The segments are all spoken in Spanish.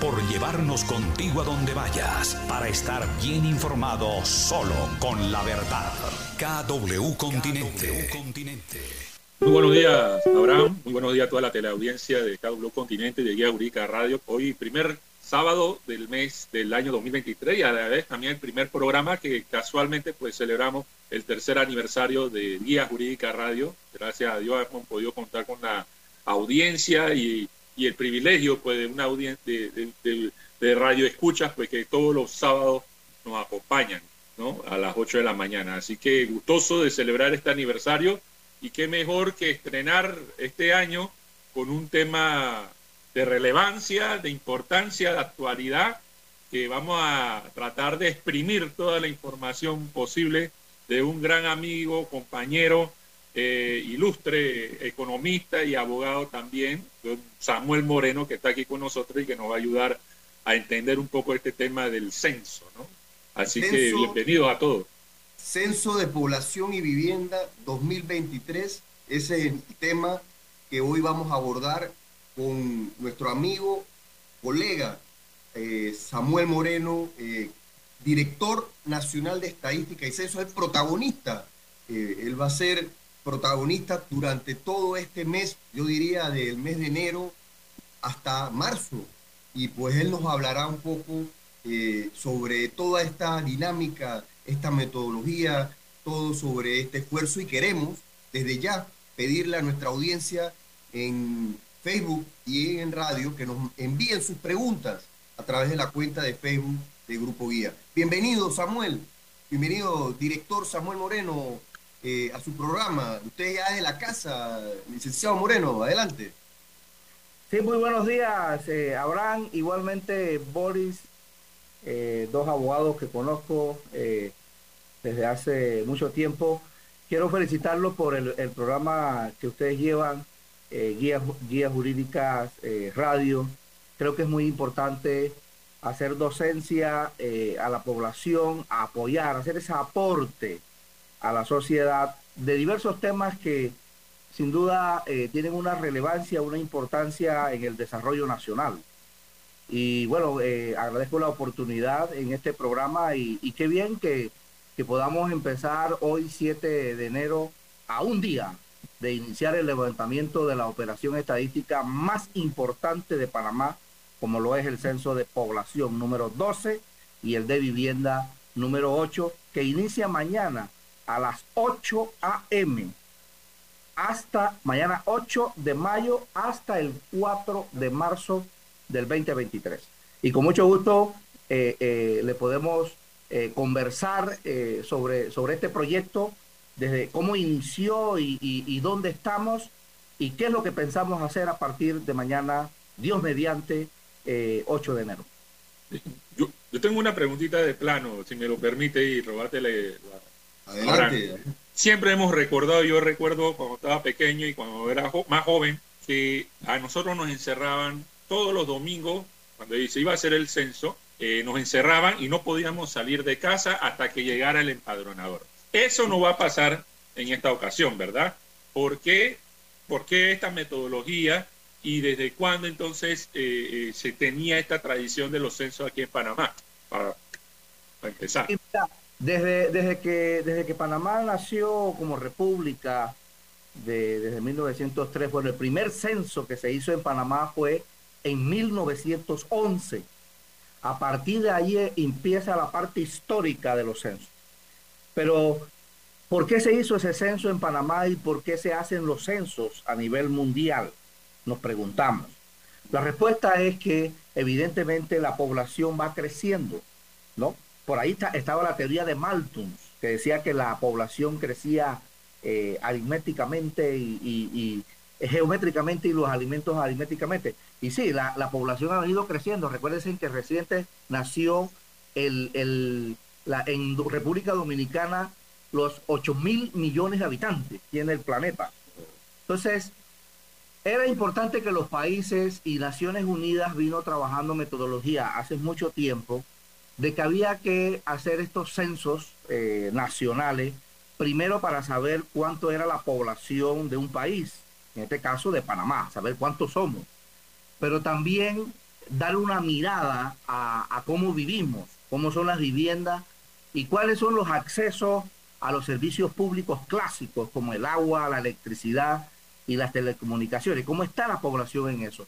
por llevarnos contigo a donde vayas para estar bien informado solo con la verdad. KW Continente. Muy buenos días, Abraham. Muy buenos días a toda la teleaudiencia de KW Continente de Guía Jurídica Radio. Hoy, primer sábado del mes del año 2023 y a la vez también el primer programa que casualmente pues celebramos el tercer aniversario de Guía Jurídica Radio. Gracias a Dios hemos podido contar con la audiencia y, y el privilegio pues de una audiencia de, de, de, radio escuchas pues que todos los sábados nos acompañan ¿no? a las 8 de la mañana. Así que gustoso de celebrar este aniversario y qué mejor que estrenar este año con un tema de relevancia, de importancia, de actualidad, que vamos a tratar de exprimir toda la información posible de un gran amigo, compañero, eh, ilustre economista y abogado también, Samuel Moreno, que está aquí con nosotros y que nos va a ayudar a entender un poco este tema del censo. ¿no? Así que bienvenidos a todos. Censo de Población y Vivienda 2023, ese es el tema que hoy vamos a abordar con nuestro amigo, colega eh, Samuel Moreno, eh, director nacional de estadística y censo, es protagonista. Él va a ser protagonista durante todo este mes, yo diría del mes de enero hasta marzo. Y pues él nos hablará un poco sobre toda esta dinámica, esta metodología, todo sobre este esfuerzo y queremos desde ya pedirle a nuestra audiencia en Facebook y en radio que nos envíen sus preguntas a través de la cuenta de Facebook de Grupo Guía. Bienvenido Samuel, bienvenido director Samuel Moreno eh, a su programa. Usted ya es de la casa, licenciado Moreno, adelante. Sí, muy buenos días, eh, Abraham, igualmente Boris, eh, dos abogados que conozco desde hace mucho tiempo. Quiero felicitarlos por el, el programa que ustedes llevan eh, guías, guías jurídicas, eh, radio. Creo que es muy importante hacer docencia eh, a la población, apoyar, hacer ese aporte a la sociedad de diversos temas que sin duda tienen una relevancia, una importancia en el desarrollo nacional. Y bueno, agradezco la oportunidad en este programa y, y qué bien que, que podamos empezar hoy 7 de enero a un día de iniciar el levantamiento de la operación estadística más importante de Panamá, como lo es el censo de población número 12 y el de vivienda número 8, que inicia mañana a las 8 a.m. hasta mañana 8 de mayo hasta el 4 de marzo del 2023. Y con mucho gusto eh, eh, le podemos eh, conversar sobre, sobre este proyecto desde cómo inició y, dónde estamos y qué es lo que pensamos hacer a partir de mañana, Dios mediante, 8 eh, de enero. Yo, tengo una preguntita de plano, si me lo permite, y robártele la... Adelante. siempre hemos recordado, yo recuerdo cuando estaba pequeño y cuando era más joven, que a nosotros nos encerraban todos los domingos, cuando se iba a hacer el censo, eh, nos encerraban y no podíamos salir de casa hasta que llegara el empadronador. Eso no va a pasar en esta ocasión, ¿verdad? ¿Por qué, ¿Por qué esta metodología y desde cuándo entonces eh, eh, se tenía esta tradición de los censos aquí en Panamá? Para, empezar. Desde, desde, que, desde que Panamá nació como república, de, desde 1903, bueno, el primer censo que se hizo en Panamá fue en 1911. A partir de ahí empieza la parte histórica de los censos. Pero, ¿por qué se hizo ese censo en Panamá y por qué se hacen los censos a nivel mundial? Nos preguntamos. La respuesta es que evidentemente la población va creciendo, ¿no? Por ahí estaba la teoría de Malthus, que decía que la población crecía eh, aritméticamente y, geométricamente y los alimentos aritméticamente. Y sí, la, población ha ido creciendo. Recuerden que reciente nació en República Dominicana los 8 mil millones de habitantes tiene el planeta. Entonces, era importante que los países y Naciones Unidas vino trabajando metodología hace mucho tiempo de que había que hacer estos censos eh, nacionales, primero para saber cuánto era la población de un país, en este caso de Panamá, saber cuántos somos, pero también dar una mirada a, cómo vivimos, cómo son las viviendas y cuáles son los accesos a los servicios públicos clásicos como el agua, la electricidad y las telecomunicaciones, cómo está la población en eso.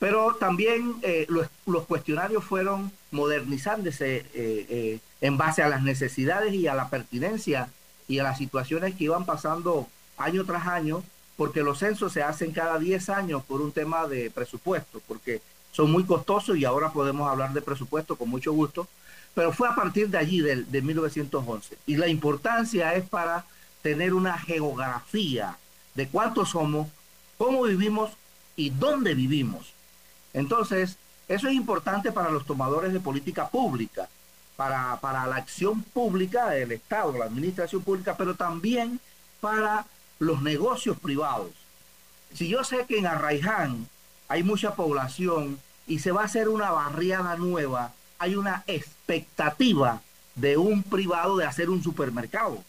Pero también eh, los, cuestionarios fueron modernizándose eh, eh, en base a las necesidades y a la pertinencia y a las situaciones que iban pasando año tras año, porque los censos se hacen cada 10 años por un tema de presupuesto, porque son muy costosos y ahora podemos hablar de presupuesto con mucho gusto, pero fue a partir de allí, de, de 1911. Y la importancia es para tener una geografía de cuántos somos, cómo vivimos y dónde vivimos. Entonces, eso es importante para los tomadores de política pública, para, para la acción pública del Estado, la administración pública, pero también para los negocios privados. Si yo sé que en Arraiján hay mucha población y se va a hacer una barriada nueva, hay una expectativa de un privado de hacer un supermercado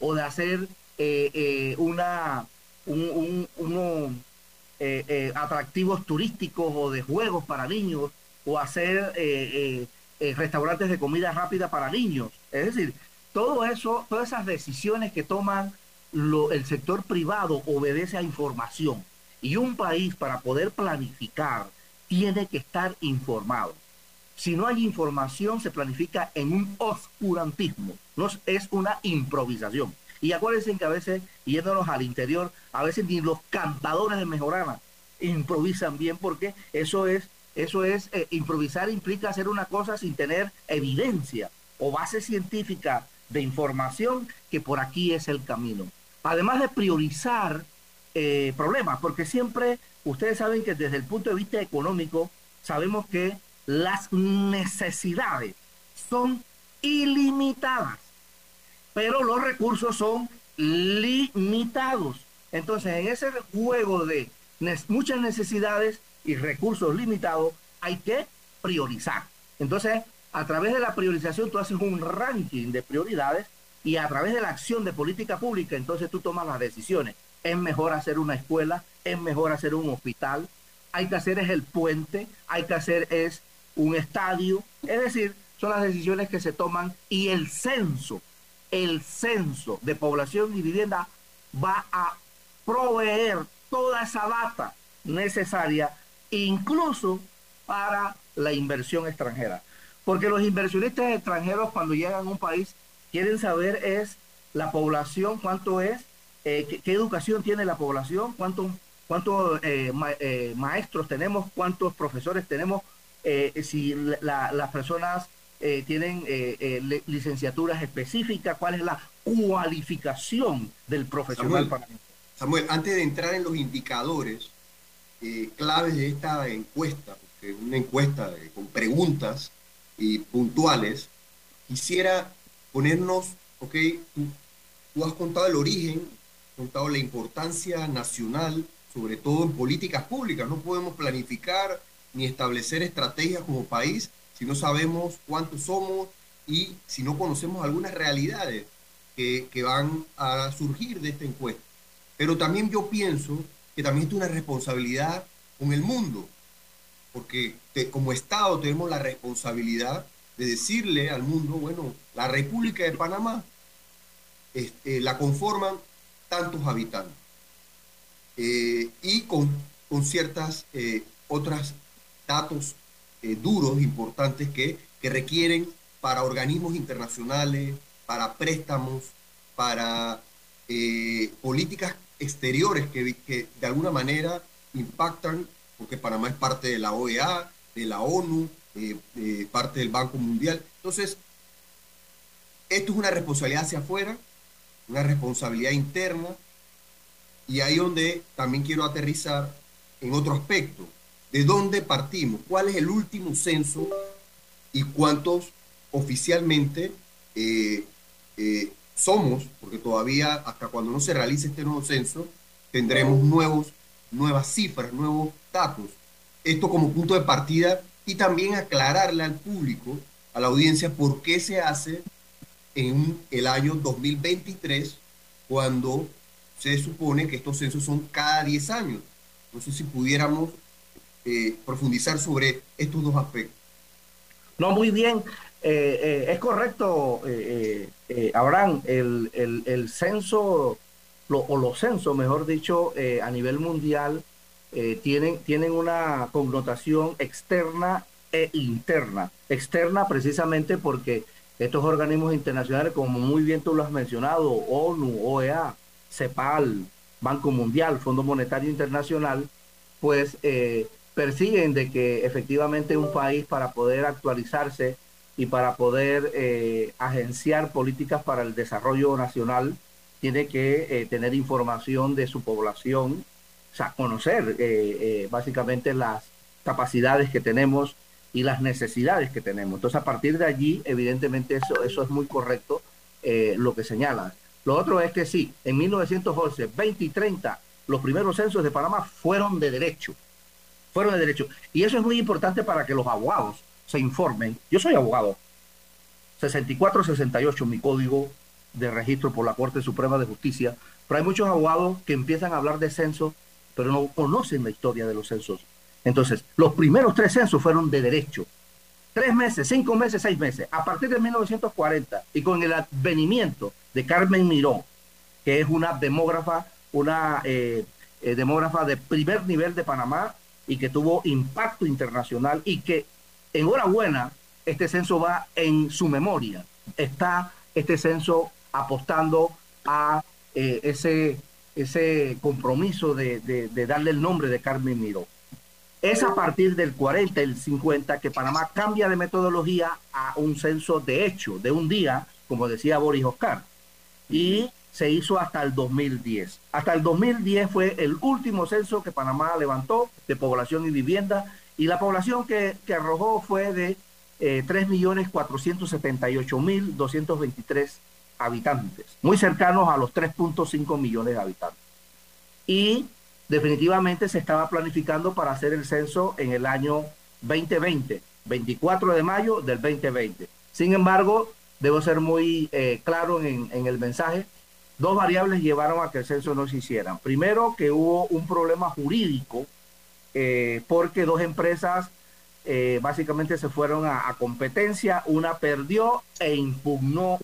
o de hacer eh, eh, una, un, eh, atractivos turísticos o de juegos para niños o hacer restaurantes de comida rápida para niños. Es decir, todo eso, todas esas decisiones que toman el sector privado obedece a información. Y un país para poder planificar tiene que estar informado. Si no hay información, se planifica en un oscurantismo, no es una improvisación. Y acuérdense que a veces, yéndonos al interior, a veces ni los cantadores de Mejorana improvisan bien porque eso es, eso es, eh, improvisar implica hacer una cosa sin tener evidencia o base científica de información que por aquí es el camino. Además de priorizar eh, problemas, porque siempre ustedes saben que desde el punto de vista económico sabemos que las necesidades son ilimitadas, pero los recursos son limitados. Entonces, en ese juego de muchas necesidades y recursos limitados, hay que priorizar. Entonces, a través de la priorización, tú haces un ranking de prioridades y a través de la acción de política pública, entonces tú tomas las decisiones es mejor hacer una escuela, es mejor hacer un hospital, hay que hacer es el puente, hay que hacer es un estadio, es decir, son las decisiones que se toman y el censo, el censo de población y vivienda va a proveer toda esa data necesaria, incluso para la inversión extranjera. Porque los inversionistas extranjeros cuando llegan a un país quieren saber es la población, cuánto es, eh, ¿qué, educación tiene la población, cuántos cuántos eh, eh, maestros tenemos, cuántos profesores tenemos, si las personas tienen licenciaturas específicas, cuál es la cualificación del profesional. Samuel, Samuel antes de entrar en los indicadores claves de esta encuesta, porque una encuesta con preguntas y puntuales, quisiera ponernos, ok, tú has contado el origen contado la importancia nacional, sobre todo en políticas públicas. No podemos planificar ni establecer estrategias como país si no sabemos cuántos somos y si no conocemos algunas realidades que, van a surgir de esta encuesta. Pero también yo pienso que también es una responsabilidad con el mundo, porque como Estado tenemos la responsabilidad de decirle al mundo, bueno, la República de Panamá este, la conforman tantos habitantes. Eh, y con, con ciertas eh, otras datos eh, duros, importantes, que, que requieren para organismos internacionales, para préstamos, para políticas exteriores que, que, de alguna manera impactan, porque Panamá es parte de la OEA, de la ONU, parte del Banco Mundial. Entonces, esto es una responsabilidad hacia afuera, una responsabilidad interna. Y ahí donde también quiero aterrizar en otro aspecto. ¿De dónde partimos? ¿Cuál es el último censo y cuántos oficialmente eh, eh, somos? Porque todavía hasta cuando no se realice este nuevo censo tendremos nuevos, nuevas cifras, nuevos datos. Esto como punto de partida y también aclararle al público, a la audiencia, por qué se hace en el año 2023, cuando se supone que estos censos son cada 10 años. No sé si pudiéramos eh, profundizar sobre estos dos aspectos. No, muy bien. Eh, es correcto, Abraham, el, el, censo, o los censos, mejor dicho, a nivel mundial, tienen, tienen una connotación externa e interna. Externa precisamente porque estos organismos internacionales, como muy bien tú lo has mencionado, ONU, OEA, CEPAL, Banco Mundial, Fondo Monetario Internacional, pues eh, persiguen de que efectivamente un país para poder actualizarse y para poder eh, agenciar políticas para el desarrollo nacional, tiene que eh, tener información de su población, o sea, conocer básicamente las capacidades que tenemos y las necesidades que tenemos. Entonces, a partir de allí, evidentemente, eso, eso es muy correcto lo que señalas. Lo otro es que sí, en 1911, 20 y 30, los primeros censos de Panamá fueron de derecho. Fueron de derecho. Y eso es muy importante para que los abogados se informen. Yo soy abogado. 64-68, mi código de registro por la Corte Suprema de Justicia. Pero hay muchos abogados que empiezan a hablar de censos, pero no conocen la historia de los censos. Entonces, los primeros tres censos fueron de derecho tres meses, cinco meses, seis meses. A partir de 1940 y con el advenimiento de Carmen Miró, que es una demógrafa, una eh, eh, demógrafa de primer nivel de Panamá y que tuvo impacto internacional y que, enhorabuena, este censo va en su memoria. Está este censo apostando a eh, ese, ese compromiso de, de darle el nombre de Carmen Miró. Es a partir del 40 y el 50 que Panamá cambia de metodología a un censo de hecho, de un día, como decía Boris Oscar. Y se hizo hasta el 2010. Hasta el 2010 fue el último censo que Panamá levantó de población y vivienda y la población que, arrojó fue de eh, 3.478.223 habitantes, muy cercanos a los 3.5 millones de habitantes. Y definitivamente se estaba planificando para hacer el censo en el año 2020, 24 de mayo del 2020. Sin embargo, debo ser muy eh, claro en, el mensaje, dos variables llevaron a que el censo no se hiciera. Primero, que hubo un problema jurídico eh, porque dos empresas eh, básicamente se fueron a, competencia, una perdió e impugnó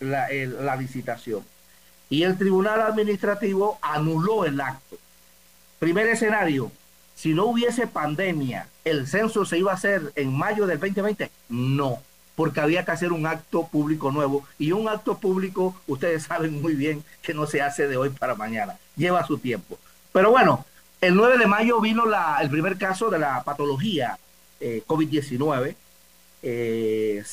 la, la licitación. Y el Tribunal Administrativo anuló el acto. Primer escenario, si no hubiese pandemia, ¿el censo se iba a hacer en mayo del 2020? No, porque había que hacer un acto público nuevo. Y un acto público, ustedes saben muy bien que no se hace de hoy para mañana, lleva su tiempo. Pero bueno, el 9 de mayo vino la, el primer caso de la patología eh, COVID-19, eh,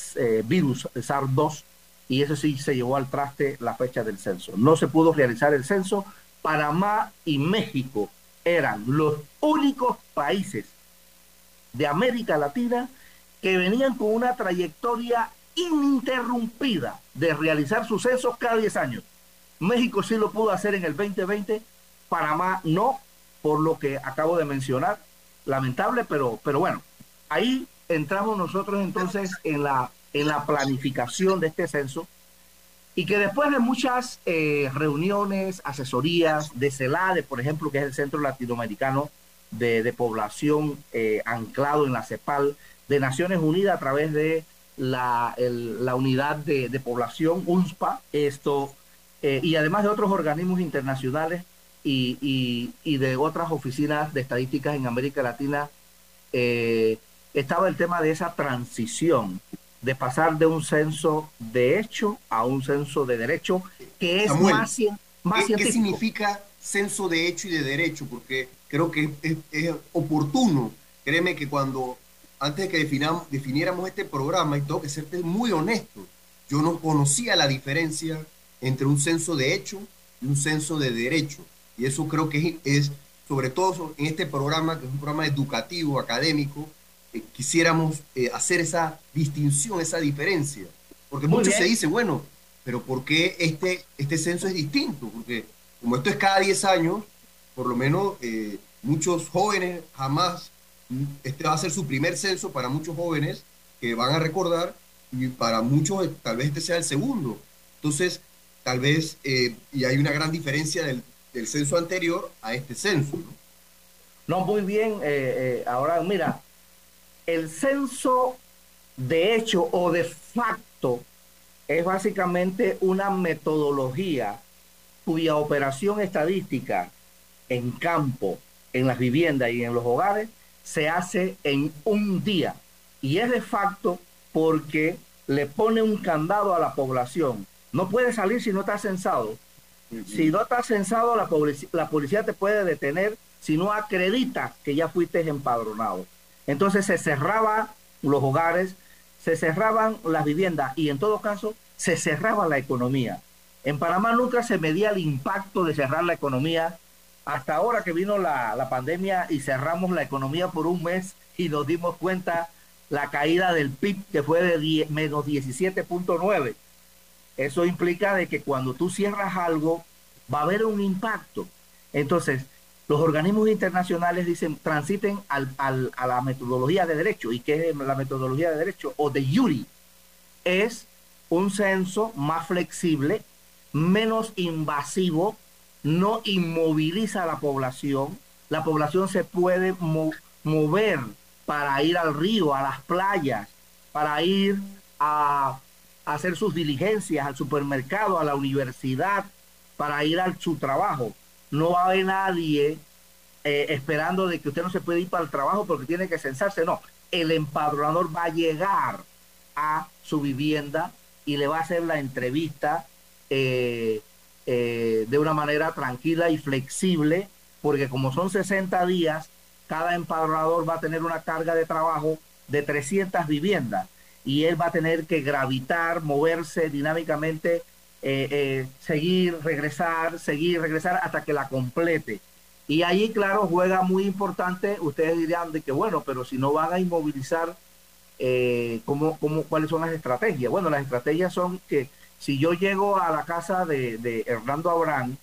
virus SARS-2, y eso sí se llevó al traste la fecha del censo. No se pudo realizar el censo. Panamá y México eran los únicos países de América Latina que venían con una trayectoria ininterrumpida de realizar sucesos cada 10 años. México sí lo pudo hacer en el 2020, Panamá no, por lo que acabo de mencionar. Lamentable, pero, pero bueno, ahí entramos nosotros entonces en la, en la planificación de este censo y que después de muchas eh, reuniones, asesorías de CELADE, por ejemplo, que es el Centro Latinoamericano de, Población eh, anclado en la CEPAL, de Naciones Unidas a través de la, unidad de, población, UNSPA, esto, eh, y además de otros organismos internacionales y, y, de otras oficinas de estadísticas en América Latina, estaba el tema de esa transición de pasar de un censo de hecho a un censo de derecho, que es más, más ¿qué, ¿Qué significa censo de hecho y de derecho? Porque creo que es, oportuno, créeme que cuando, antes de que definamos, definiéramos este programa, y tengo que serte muy honesto, yo no conocía la diferencia entre un censo de hecho y un censo de derecho. Y eso creo que es, es sobre todo en este programa, que es un programa educativo, académico, eh, quisiéramos eh, hacer esa distinción, esa diferencia. Porque mucho se dice, bueno, pero ¿por qué este, este censo es distinto? Porque como esto es cada 10 años, por lo menos eh, muchos jóvenes jamás, este va a ser su primer censo para muchos jóvenes que van a recordar y para muchos tal vez este sea el segundo. Entonces, tal vez, y hay una gran diferencia del, del censo anterior a este censo. ¿no? No, muy bien, eh, eh, ahora mira, el censo de hecho o de facto es básicamente una metodología cuya operación estadística en campo, en las viviendas y en los hogares se hace en un día. Y es de facto porque le pone un candado a la población. No puede salir si no está censado. Si no está censado, la, la policía te puede detener si no acredita que ya fuiste empadronado. Entonces se cerraba los hogares, se cerraban las viviendas y en todo caso se cerraba la economía. En Panamá nunca se medía el impacto de cerrar la economía hasta ahora que vino la, la pandemia y cerramos la economía por un mes y nos dimos cuenta la caída del PIB que fue de menos 17.9. Eso implica de que cuando tú cierras algo va a haber un impacto. Entonces, los organismos internacionales dicen transiten al, al, a la metodología de derecho. ¿Y qué es la metodología de derecho? O de Yuri. Es un censo más flexible, menos invasivo, no inmoviliza a la población. La población se puede mover para ir al río, a las playas, para ir a, hacer sus diligencias, al supermercado, a la universidad, para ir a su trabajo no va a haber nadie eh, esperando de que usted no se puede ir para el trabajo porque tiene que censarse. No, el empadronador va a llegar a su vivienda y le va a hacer la entrevista eh, eh, de una manera tranquila y flexible, porque como son 60 días, cada empadronador va a tener una carga de trabajo de 300 viviendas y él va a tener que gravitar, moverse dinámicamente eh, eh, seguir, regresar, seguir, regresar hasta que la complete. Y ahí, claro, juega muy importante. Ustedes dirán de que, bueno, pero si no van a inmovilizar, eh, ¿cómo, cómo, cuáles son las estrategias? Bueno, las estrategias son que si yo llego a la casa de, Hernando Abraham,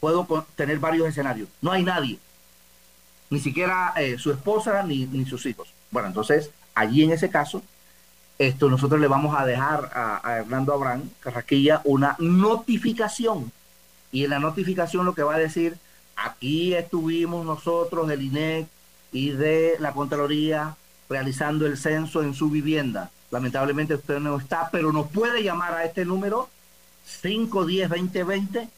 puedo tener varios escenarios. No hay nadie, ni siquiera eh, su esposa ni, sus hijos. Bueno, entonces, allí en ese caso, esto nosotros le vamos a dejar a, Hernando Abraham Carraquilla una notificación. Y en la notificación lo que va a decir, aquí estuvimos nosotros del INEC y de la Contraloría realizando el censo en su vivienda. Lamentablemente usted no está, pero nos puede llamar a este número 510-2020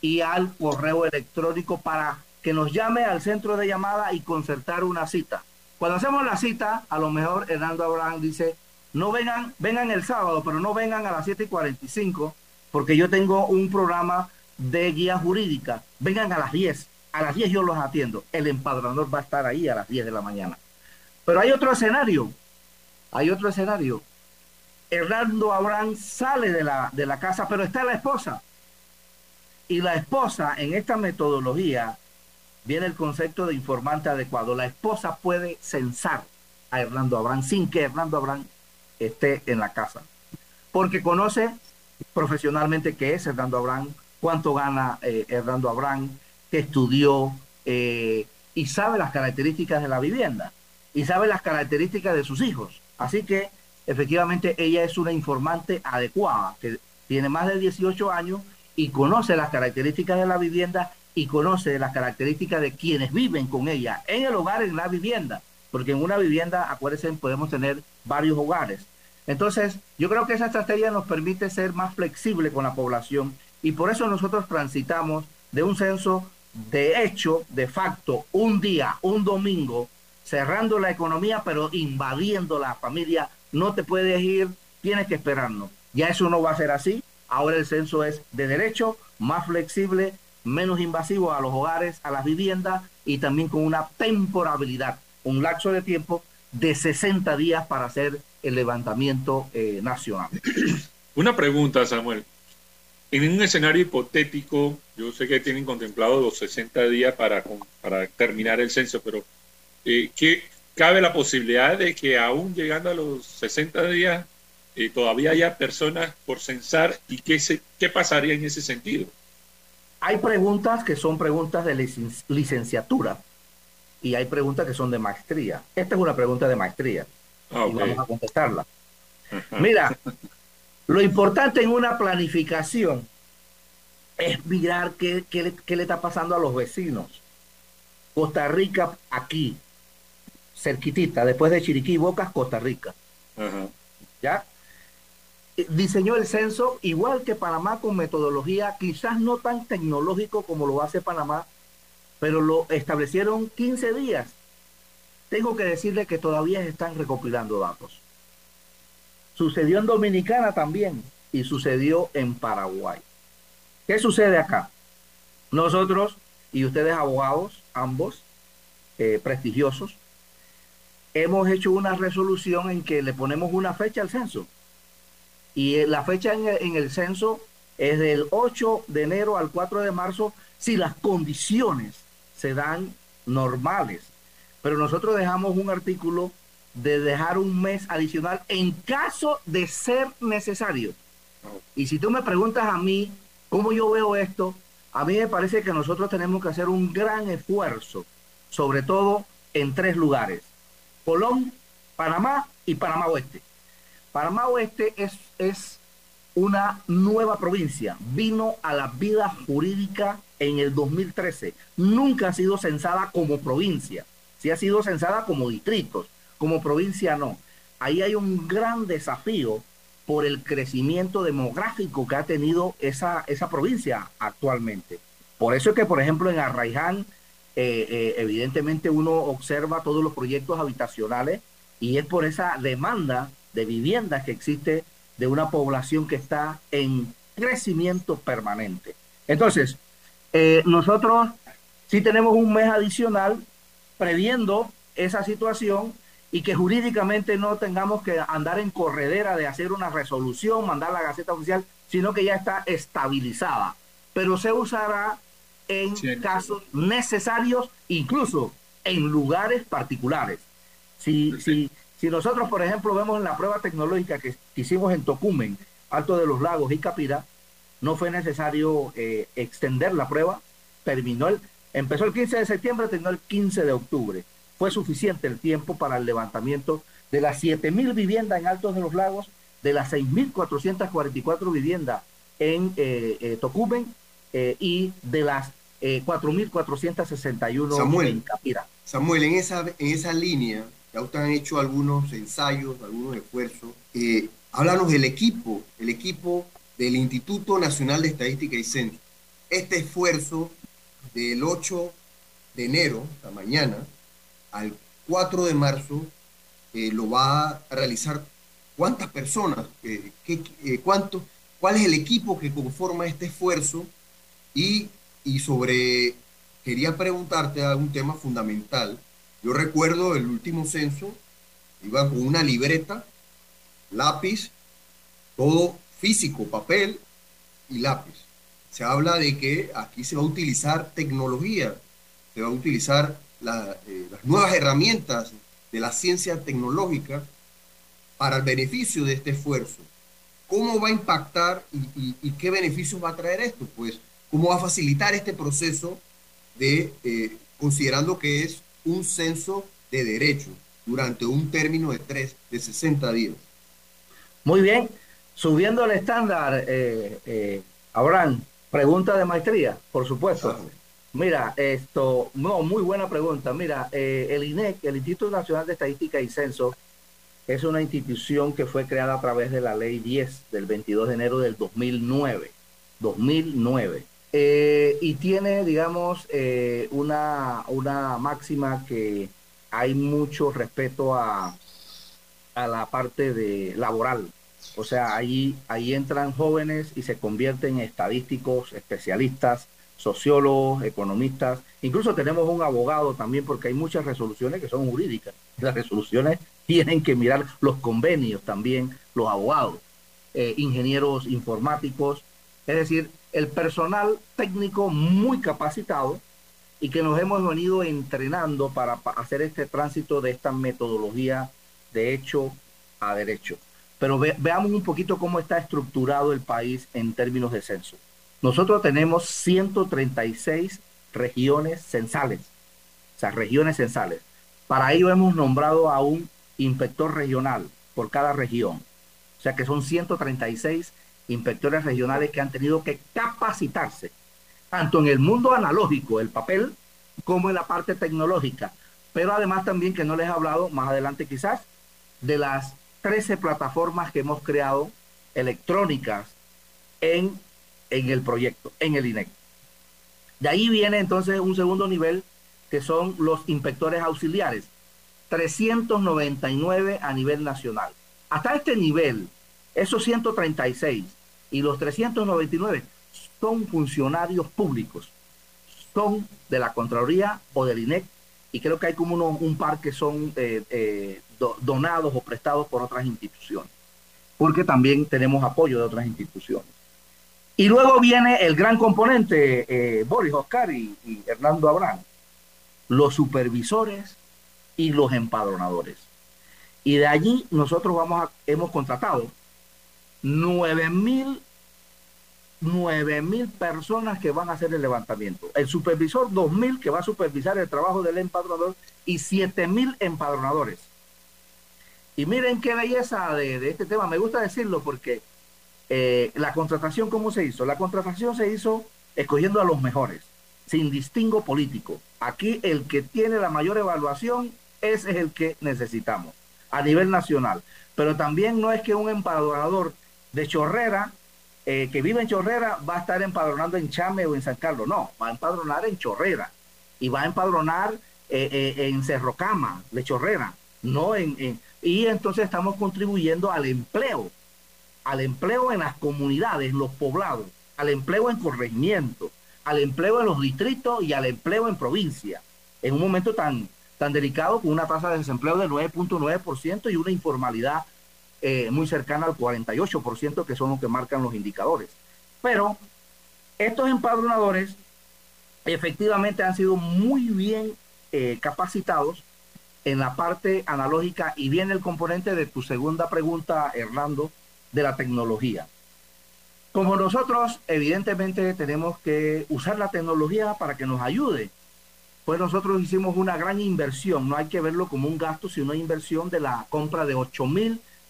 y al correo electrónico para que nos llame al centro de llamada y concertar una cita. Cuando hacemos la cita, a lo mejor Hernando Abraham dice, no vengan, vengan el sábado, pero no vengan a las 7 y 45, porque yo tengo un programa de guía jurídica. Vengan a las 10. A las 10 yo los atiendo. El empadronador va a estar ahí a las 10 de la mañana. Pero hay otro escenario. Hay otro escenario. Hernando Abraham sale de la, de la casa, pero está la esposa. Y la esposa, en esta metodología, viene el concepto de informante adecuado. La esposa puede censar a Hernando Abraham sin que Hernando Abraham esté en la casa. Porque conoce profesionalmente qué es Hernando Abraham, cuánto gana eh, Hernando Abraham, qué estudió eh, y sabe las características de la vivienda y sabe las características de sus hijos. Así que efectivamente ella es una informante adecuada, que tiene más de 18 años y conoce las características de la vivienda y conoce las características de quienes viven con ella en el hogar, en la vivienda porque en una vivienda, acuérdense, podemos tener varios hogares. Entonces, yo creo que esa estrategia nos permite ser más flexible con la población y por eso nosotros transitamos de un censo de hecho, de facto, un día, un domingo, cerrando la economía, pero invadiendo la familia. No te puedes ir, tienes que esperarnos. Ya eso no va a ser así. Ahora el censo es de derecho, más flexible, menos invasivo a los hogares, a las viviendas y también con una temporabilidad un lapso de tiempo de 60 días para hacer el levantamiento eh, nacional. Una pregunta, Samuel. En un escenario hipotético, yo sé que tienen contemplado los 60 días para, para terminar el censo, pero eh, ¿qué, ¿cabe la posibilidad de que aún llegando a los 60 días eh, todavía haya personas por censar y qué, se, qué pasaría en ese sentido? Hay preguntas que son preguntas de licenciatura y hay preguntas que son de maestría. Esta es una pregunta de maestría ah, y vamos a contestarla. Mira, lo importante en una planificación es mirar qué, qué, le está pasando a los vecinos. Costa Rica aquí, cerquitita, después de Chiriquí, Bocas, Costa Rica. ¿Ya? Eh, diseñó el censo igual que Panamá con metodología quizás no tan tecnológico como lo hace Panamá, pero lo establecieron 15 días. Tengo que decirle que todavía están recopilando datos. Sucedió en Dominicana también y sucedió en Paraguay. ¿Qué sucede acá? Nosotros y ustedes abogados, ambos, eh, prestigiosos, hemos hecho una resolución en que le ponemos una fecha al censo. Y eh, la fecha en el, censo es del 8 de enero al 4 de marzo si las condiciones se dan normales. Pero nosotros dejamos un artículo de dejar un mes adicional en caso de ser necesario. Y si tú me preguntas a mí cómo yo veo esto, a mí me parece que nosotros tenemos que hacer un gran esfuerzo, sobre todo en tres lugares. Colón, Panamá y Panamá Oeste. Panamá Oeste es, es una nueva provincia. Vino a la vida jurídica en el 2013. Nunca ha sido censada como provincia. Sí ha sido censada como distritos. Como provincia no. Ahí hay un gran desafío por el crecimiento demográfico que ha tenido esa, esa provincia actualmente. Por eso es que, por ejemplo, en Arraiján eh, eh, evidentemente uno observa todos los proyectos habitacionales y es por esa demanda de viviendas que existe de una población que está en crecimiento permanente. Entonces, eh, nosotros sí tenemos un mes adicional previendo esa situación y que jurídicamente no tengamos que andar en corredera de hacer una resolución, mandar la Gaceta Oficial, sino que ya está estabilizada. Pero se usará en casos necesarios, incluso en lugares particulares. Si, si, si nosotros, por ejemplo, vemos en la prueba tecnológica que, hicimos en Tocumen, Alto de los Lagos y Capira, no fue necesario eh, extender la prueba, terminó el, empezó el 15 de septiembre, terminó el 15 de octubre. Fue suficiente el tiempo para el levantamiento de las 7.000 viviendas en Altos de los Lagos, de las 6.444 viviendas en eh, eh, Tocumen y de las 4.461 eh, Samuel, en Capira. Samuel, en esa, en esa línea, ya ustedes han hecho algunos ensayos, algunos esfuerzos. Eh, háblanos del equipo, el equipo del Instituto Nacional de Estadística y Censo. Este esfuerzo del 8 de enero, la mañana, al 4 de marzo, eh, lo va a realizar cuántas personas, eh, qué, cuánto, cuál es el equipo que conforma este esfuerzo y y sobre, quería preguntarte un tema fundamental. Yo recuerdo el último censo, iban con una libreta, lápiz, todo físico, papel y lápiz. Se habla de que aquí se va a utilizar tecnología, se va a utilizar eh, las nuevas herramientas de la ciencia tecnológica para el beneficio de este esfuerzo. ¿Cómo va a impactar y, y qué beneficios va a traer esto? Pues cómo va a facilitar este proceso de, eh, considerando que es un censo de derecho durante un término de tres, de 60 días. Muy bien, subiendo el estándar, eh, eh, Abraham, pregunta de maestría, por supuesto. Mira, esto, no, muy buena pregunta. Mira, el INEC, el Instituto Nacional de Estadística y Censo, es una institución que fue creada a través de la Ley 10 del 22 de enero del 2009. 2009. Eh, y tiene, digamos, eh, una, una máxima que hay mucho respeto a, a la parte de laboral. O sea, ahí, ahí entran jóvenes y se convierten en estadísticos, especialistas, sociólogos, economistas. Incluso tenemos un abogado también porque hay muchas resoluciones que son jurídicas. Las resoluciones tienen que mirar los convenios también, los abogados, eh, ingenieros informáticos. Es decir, el personal técnico muy capacitado y que nos hemos venido entrenando para hacer este tránsito de esta metodología de hecho a derecho. Pero veamos un poquito cómo está estructurado el país en términos de censo. Nosotros tenemos 136 regiones censales, o sea, regiones censales. Para ello hemos nombrado a un inspector regional por cada región. O sea que son 136 inspectores regionales que han tenido que capacitarse, tanto en el mundo analógico, el papel, como en la parte tecnológica. Pero además también que no les he hablado más adelante quizás de las 13 plataformas que hemos creado electrónicas en, en el proyecto, en el INEC. De ahí viene entonces un segundo nivel que son los inspectores auxiliares, 399 a nivel nacional. Hasta este nivel, esos 136 y los 399 son funcionarios públicos, son de la Contraloría o del INEC, y creo que hay como un par que son eh, eh, donados o prestados por otras instituciones, porque también tenemos apoyo de otras instituciones. Y luego viene el gran componente, eh, Boris Oscar y, Hernando Abraham, los supervisores y los empadronadores. Y de allí nosotros vamos a, hemos contratado 9 mil mil personas que van a hacer el levantamiento. El supervisor 2.000 que va a supervisar el trabajo del empadronador y 7.000 empadronadores. Y miren qué belleza de, de, este tema. Me gusta decirlo porque eh, la contratación, ¿cómo se hizo? La contratación se hizo escogiendo a los mejores, sin distingo político. Aquí el que tiene la mayor evaluación, ese es el que necesitamos a nivel nacional. Pero también no es que un empadronador de Chorrera, eh, que vive en Chorrera, va a estar empadronando en Chame o en San Carlos. No, va a empadronar en Chorrera y va a empadronar eh, en Cerrocama, de Chorrera. No en, y entonces estamos contribuyendo al empleo al empleo en las comunidades, en los poblados, al empleo en corregimiento, al empleo en los distritos y al empleo en provincia, en un momento tan, tan delicado con una tasa de desempleo del 9.9% y una informalidad eh, muy cercana al 48%, que son los que marcan los indicadores. Pero estos empadronadores efectivamente han sido muy bien eh, capacitados en la parte analógica y viene el componente de tu segunda pregunta, Hernando, de la tecnología. Como nosotros, evidentemente, tenemos que usar la tecnología para que nos ayude, pues nosotros hicimos una gran inversión, no hay que verlo como un gasto, sino una inversión de la compra de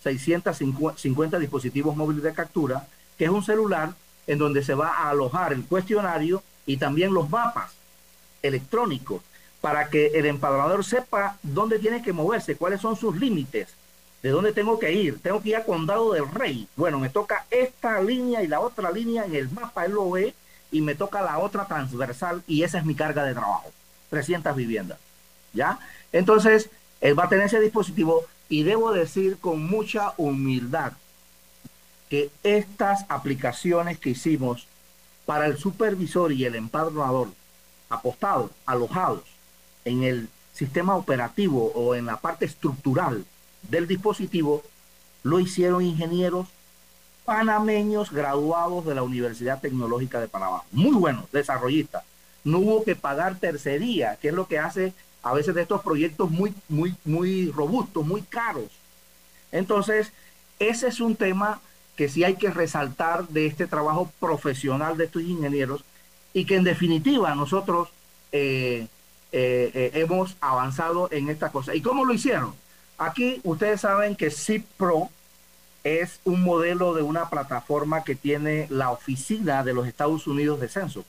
8.650 dispositivos móviles de captura, que es un celular en donde se va a alojar el cuestionario y también los mapas electrónicos para que el empadronador sepa dónde tiene que moverse, cuáles son sus límites, ¿De dónde tengo que ir? Tengo que ir a Condado del Rey. Bueno, me toca esta línea y la otra línea en el mapa, él lo ve, y me toca la otra transversal y esa es mi carga de trabajo. 300 viviendas. ¿Ya? Entonces, él va a tener ese dispositivo y debo decir con mucha humildad que estas aplicaciones que hicimos para el supervisor y el empadronador apostados, alojados en el sistema operativo o en la parte estructural del dispositivo lo hicieron ingenieros panameños graduados de la Universidad Tecnológica de Panamá. Muy buenos, desarrollistas. No hubo que pagar tercería, que es lo que hace a veces de estos proyectos muy, muy, muy robustos, muy caros. Entonces, ese es un tema que sí hay que resaltar de este trabajo profesional de estos ingenieros y que en definitiva nosotros eh, eh, eh, hemos avanzado en esta cosa. ¿Y cómo lo hicieron? Aquí ustedes saben que SIP Pro es un modelo de una plataforma que tiene la oficina de los Estados Unidos de censo.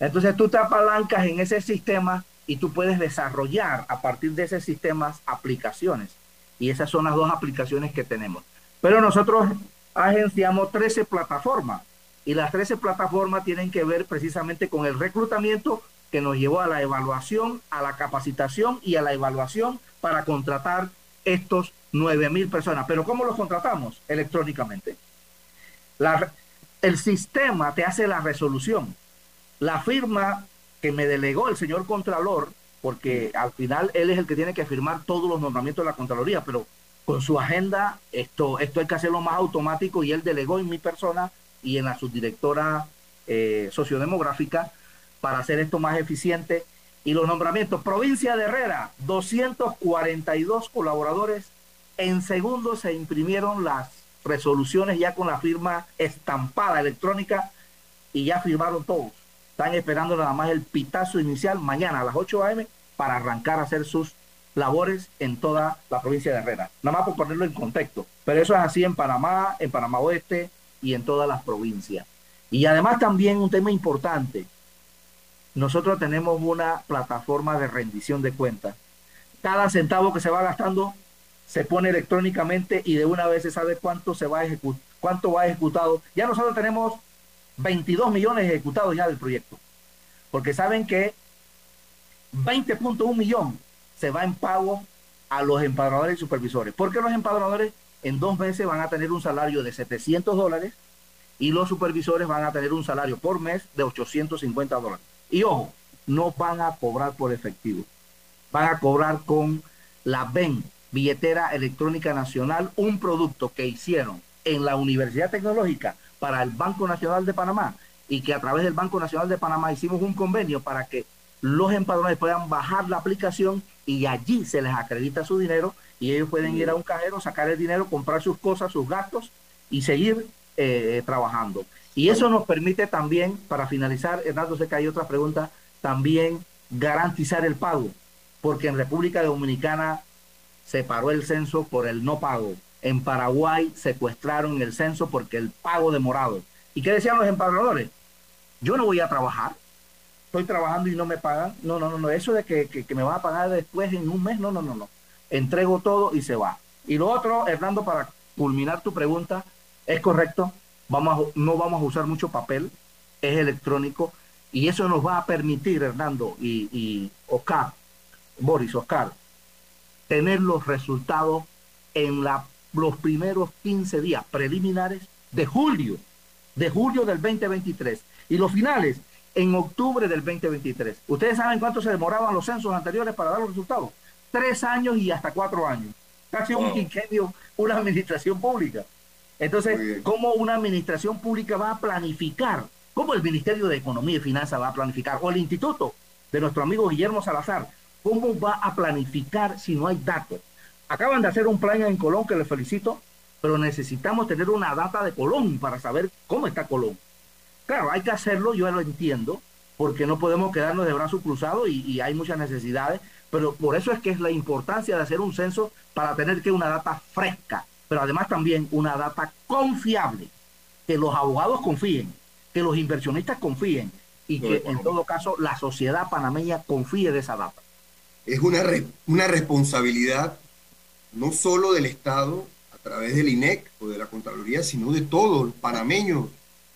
Entonces tú te apalancas en ese sistema y tú puedes desarrollar a partir de ese sistema aplicaciones. Y esas son las dos aplicaciones que tenemos. Pero nosotros agenciamos 13 plataformas y las 13 plataformas tienen que ver precisamente con el reclutamiento que nos llevó a la evaluación, a la capacitación y a la evaluación para contratar estos 9 mil personas. Pero ¿cómo los contratamos? Electrónicamente. el sistema te hace la resolución. La firma que me delegó el señor Contralor, porque al final él es el que tiene que firmar todos los nombramientos de la Contraloría, pero con su agenda esto, esto hay que hacerlo más automático y él delegó en mi persona y en la subdirectora eh, sociodemográfica para hacer esto más eficiente y los nombramientos. Provincia de Herrera, 242 colaboradores. En segundos se imprimieron las resoluciones ya con la firma estampada electrónica y ya firmaron todos. Están esperando nada más el pitazo inicial mañana a las 8 a.m. para arrancar a hacer sus labores en toda la provincia de Herrera. Nada más por ponerlo en contexto. Pero eso es así en Panamá, en Panamá Oeste y en todas las provincias. Y además también un tema importante, nosotros tenemos una plataforma de rendición de cuentas. Cada centavo que se va gastando se pone electrónicamente y de una vez se sabe cuánto se va a cuánto va ejecutado. Ya nosotros tenemos 22 millones ejecutados ya del proyecto. Porque saben que 20.1 millón se va en pago a los empadronadores y supervisores. Porque los empadronadores en dos meses van a tener un salario de 700 dólares y los supervisores van a tener un salario por mes de 850 dólares. Y ojo, no van a cobrar por efectivo. Van a cobrar con la BEN, Billetera Electrónica Nacional, un producto que hicieron en la Universidad Tecnológica para el Banco Nacional de Panamá y que a través del Banco Nacional de Panamá hicimos un convenio para que los empadronadores puedan bajar la aplicación y allí se les acredita su dinero y ellos pueden ir a un cajero, sacar el dinero, comprar sus cosas, sus gastos y seguir eh, trabajando. Y eso nos permite también, para finalizar, Hernando, sé que hay otra pregunta, también garantizar el pago, porque en República Dominicana se paró el censo por el no pago. En Paraguay secuestraron el censo porque el pago demorado. ¿Y qué decían los empadronadores? Yo no voy a trabajar, estoy trabajando y no me pagan. No, no, no, no. Eso de que, que, me van a pagar después en un mes, no, no, no, no. Entrego todo y se va. Y lo otro, Hernando, para culminar tu pregunta, es correcto. Vamos no vamos a usar mucho papel, es electrónico. Y eso nos va a permitir, Hernando y, y Oscar, Boris, Oscar, tener los resultados en la, los primeros 15 días preliminares de julio, de julio del 2023. Y los finales en octubre del 2023. ¿Ustedes saben cuánto se demoraban los censos anteriores para dar los resultados? Tres años y hasta cuatro años. Casi un quinquenio, una administración pública. Entonces, ¿cómo una administración pública va a planificar? ¿Cómo el Ministerio de Economía y Finanzas va a planificar? O el Instituto de nuestro amigo Guillermo Salazar, ¿cómo va a planificar si no hay datos? Acaban de hacer un plan en Colón que les felicito, pero necesitamos tener una data de Colón para saber cómo está Colón. Claro, hay que hacerlo, yo lo entiendo, porque no podemos quedarnos de brazos cruzados y, hay muchas necesidades, pero por eso es que es la importancia de hacer un censo para tener que una data fresca, pero además también una data confiable, que los abogados confíen, que los inversionistas confíen y que en todo caso la sociedad panameña confíe de esa data. Es una, una responsabilidad no solo del Estado a través del INEC o de la Contraloría, sino de todos los panameños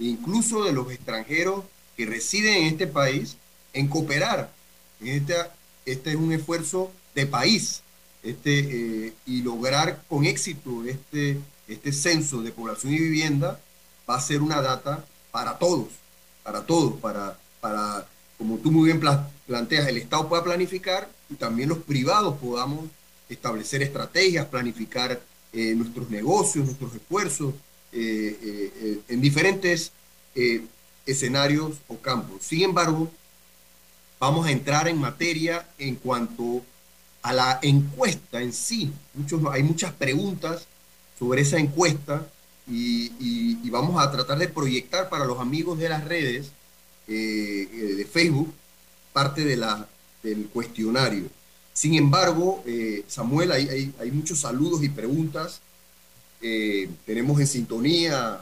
incluso de los extranjeros que residen en este país, en cooperar. Este, este es un esfuerzo de país este, eh, y lograr con éxito este, este censo de población y vivienda va a ser una data para todos, para todos, para, para como tú muy bien planteas, el Estado pueda planificar y también los privados podamos establecer estrategias, planificar eh, nuestros negocios, nuestros esfuerzos, eh, eh, en diferentes escenarios o campos. Sin embargo, vamos a entrar en materia en cuanto a la encuesta en sí. Muchos, hay muchas preguntas sobre esa encuesta y, vamos a tratar de proyectar para los amigos de las redes de Facebook parte de la, del cuestionario. Sin embargo, Samuel, hay, hay, muchos saludos y preguntas eh, tenemos en sintonía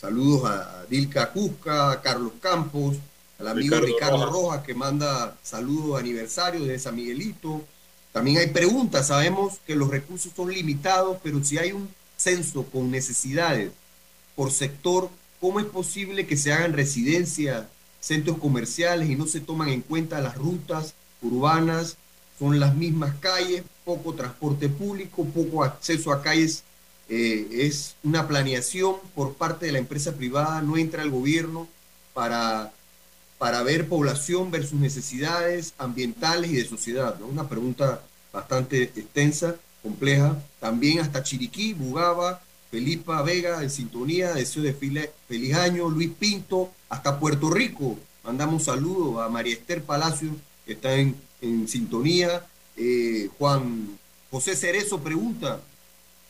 saludos a Dilka Cusca, a Carlos Campos, al amigo Ricardo, Rojas. que manda saludos de aniversario de San Miguelito. También hay preguntas, sabemos que los recursos son limitados, pero si hay un censo con necesidades por sector, ¿cómo es posible que se hagan residencias, centros comerciales y no se toman en cuenta las rutas urbanas? Son las mismas calles, poco transporte público, poco acceso a calles eh, es una planeación por parte de la empresa privada, no entra el gobierno para, para ver población versus necesidades ambientales y de sociedad. Una pregunta bastante extensa, compleja. También hasta Chiriquí, Bugaba, Felipa Vega en sintonía, deseo de feliz año, Luis Pinto, hasta Puerto Rico. Mandamos un saludo a María Esther Palacio, que está en, sintonía. Eh, Juan José Cerezo pregunta,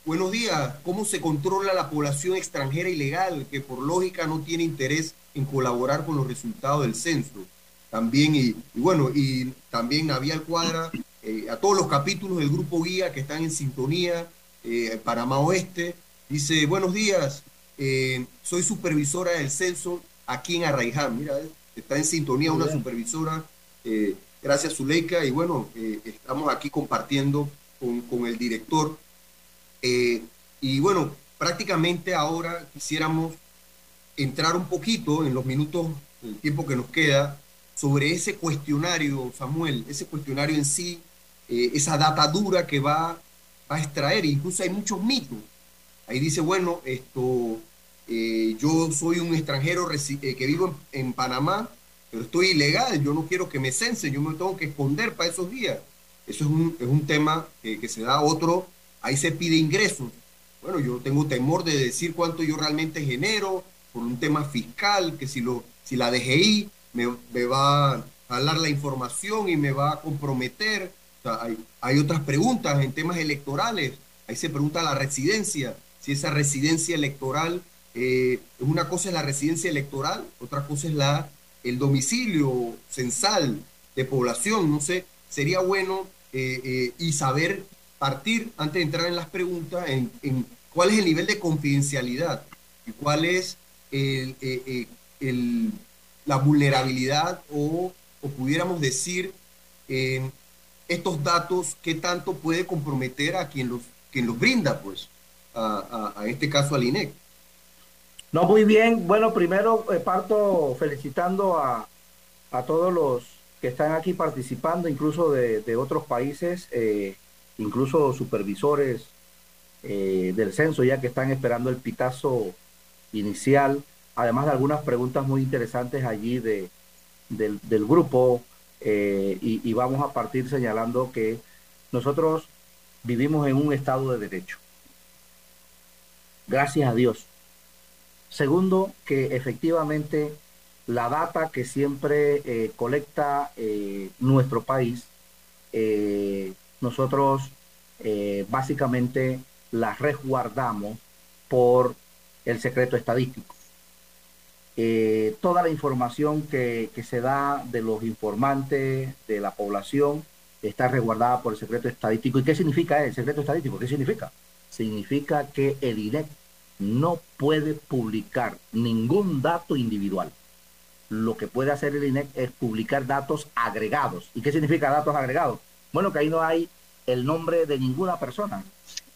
Buenos días. ¿Cómo se controla la población extranjera ilegal que por lógica no tiene interés en colaborar con los resultados del censo? También, y, bueno, y también Navial Cuadra, eh, a todos los capítulos del Grupo Guía que están en sintonía, eh, Panamá Oeste, dice, buenos días, soy supervisora del censo aquí en Arraiján. Mira, está en sintonía, una supervisora. Eh, gracias, Zuleika. Y bueno, eh, estamos aquí compartiendo con, el director. Eh, y bueno, prácticamente ahora quisiéramos entrar un poquito en los minutos, el tiempo que nos queda, sobre ese cuestionario, Samuel, ese cuestionario en sí, esa data dura que va, a extraer. Incluso hay muchos mitos. Ahí dice, bueno, esto eh, yo soy un extranjero eh, que vivo en, Panamá, pero estoy ilegal, yo no quiero que me censen, yo me tengo que esconder para esos días. Eso es un, es un tema que, se da otro, ahí se pide ingresos. Bueno, yo tengo temor de decir cuánto yo realmente genero por un tema fiscal, que si, lo, si la DGI me, va a hablar la información y me va a comprometer. hay, hay otras preguntas en temas electorales. Ahí se pregunta la residencia, si esa residencia electoral eh, una cosa es la residencia electoral, otra cosa es la, el domicilio censal de población. No sé, sería bueno eh, eh, y saber partir, antes de entrar en las preguntas, en, cuál es el nivel de confidencialidad y cuál es el, la vulnerabilidad o, o pudiéramos decir estos datos, qué tanto puede comprometer a quien los, quien los brinda, pues, a, a este caso al INEC. No, muy bien. Bueno, primero eh, parto felicitando a, todos los que están aquí participando, incluso de, otros países, eh, incluso supervisores eh, del censo, ya que están esperando el pitazo inicial, además de algunas preguntas muy interesantes allí de, del, grupo, y, y vamos a partir señalando que nosotros vivimos en un estado de derecho. Gracias a Dios Segundo, que efectivamente la data que siempre eh, colecta eh, nuestro país, eh, nosotros básicamente la resguardamos por el secreto estadístico. toda la información que, que, se da de los informantes, de la población, está resguardada por el secreto estadístico. ¿Y qué significa el secreto estadístico? ¿Qué significa? Significa que el INEC no puede publicar ningún dato individual. Lo que puede hacer el INEC es publicar datos agregados. ¿Y qué significa datos agregados? Bueno, que ahí no hay el nombre de ninguna persona.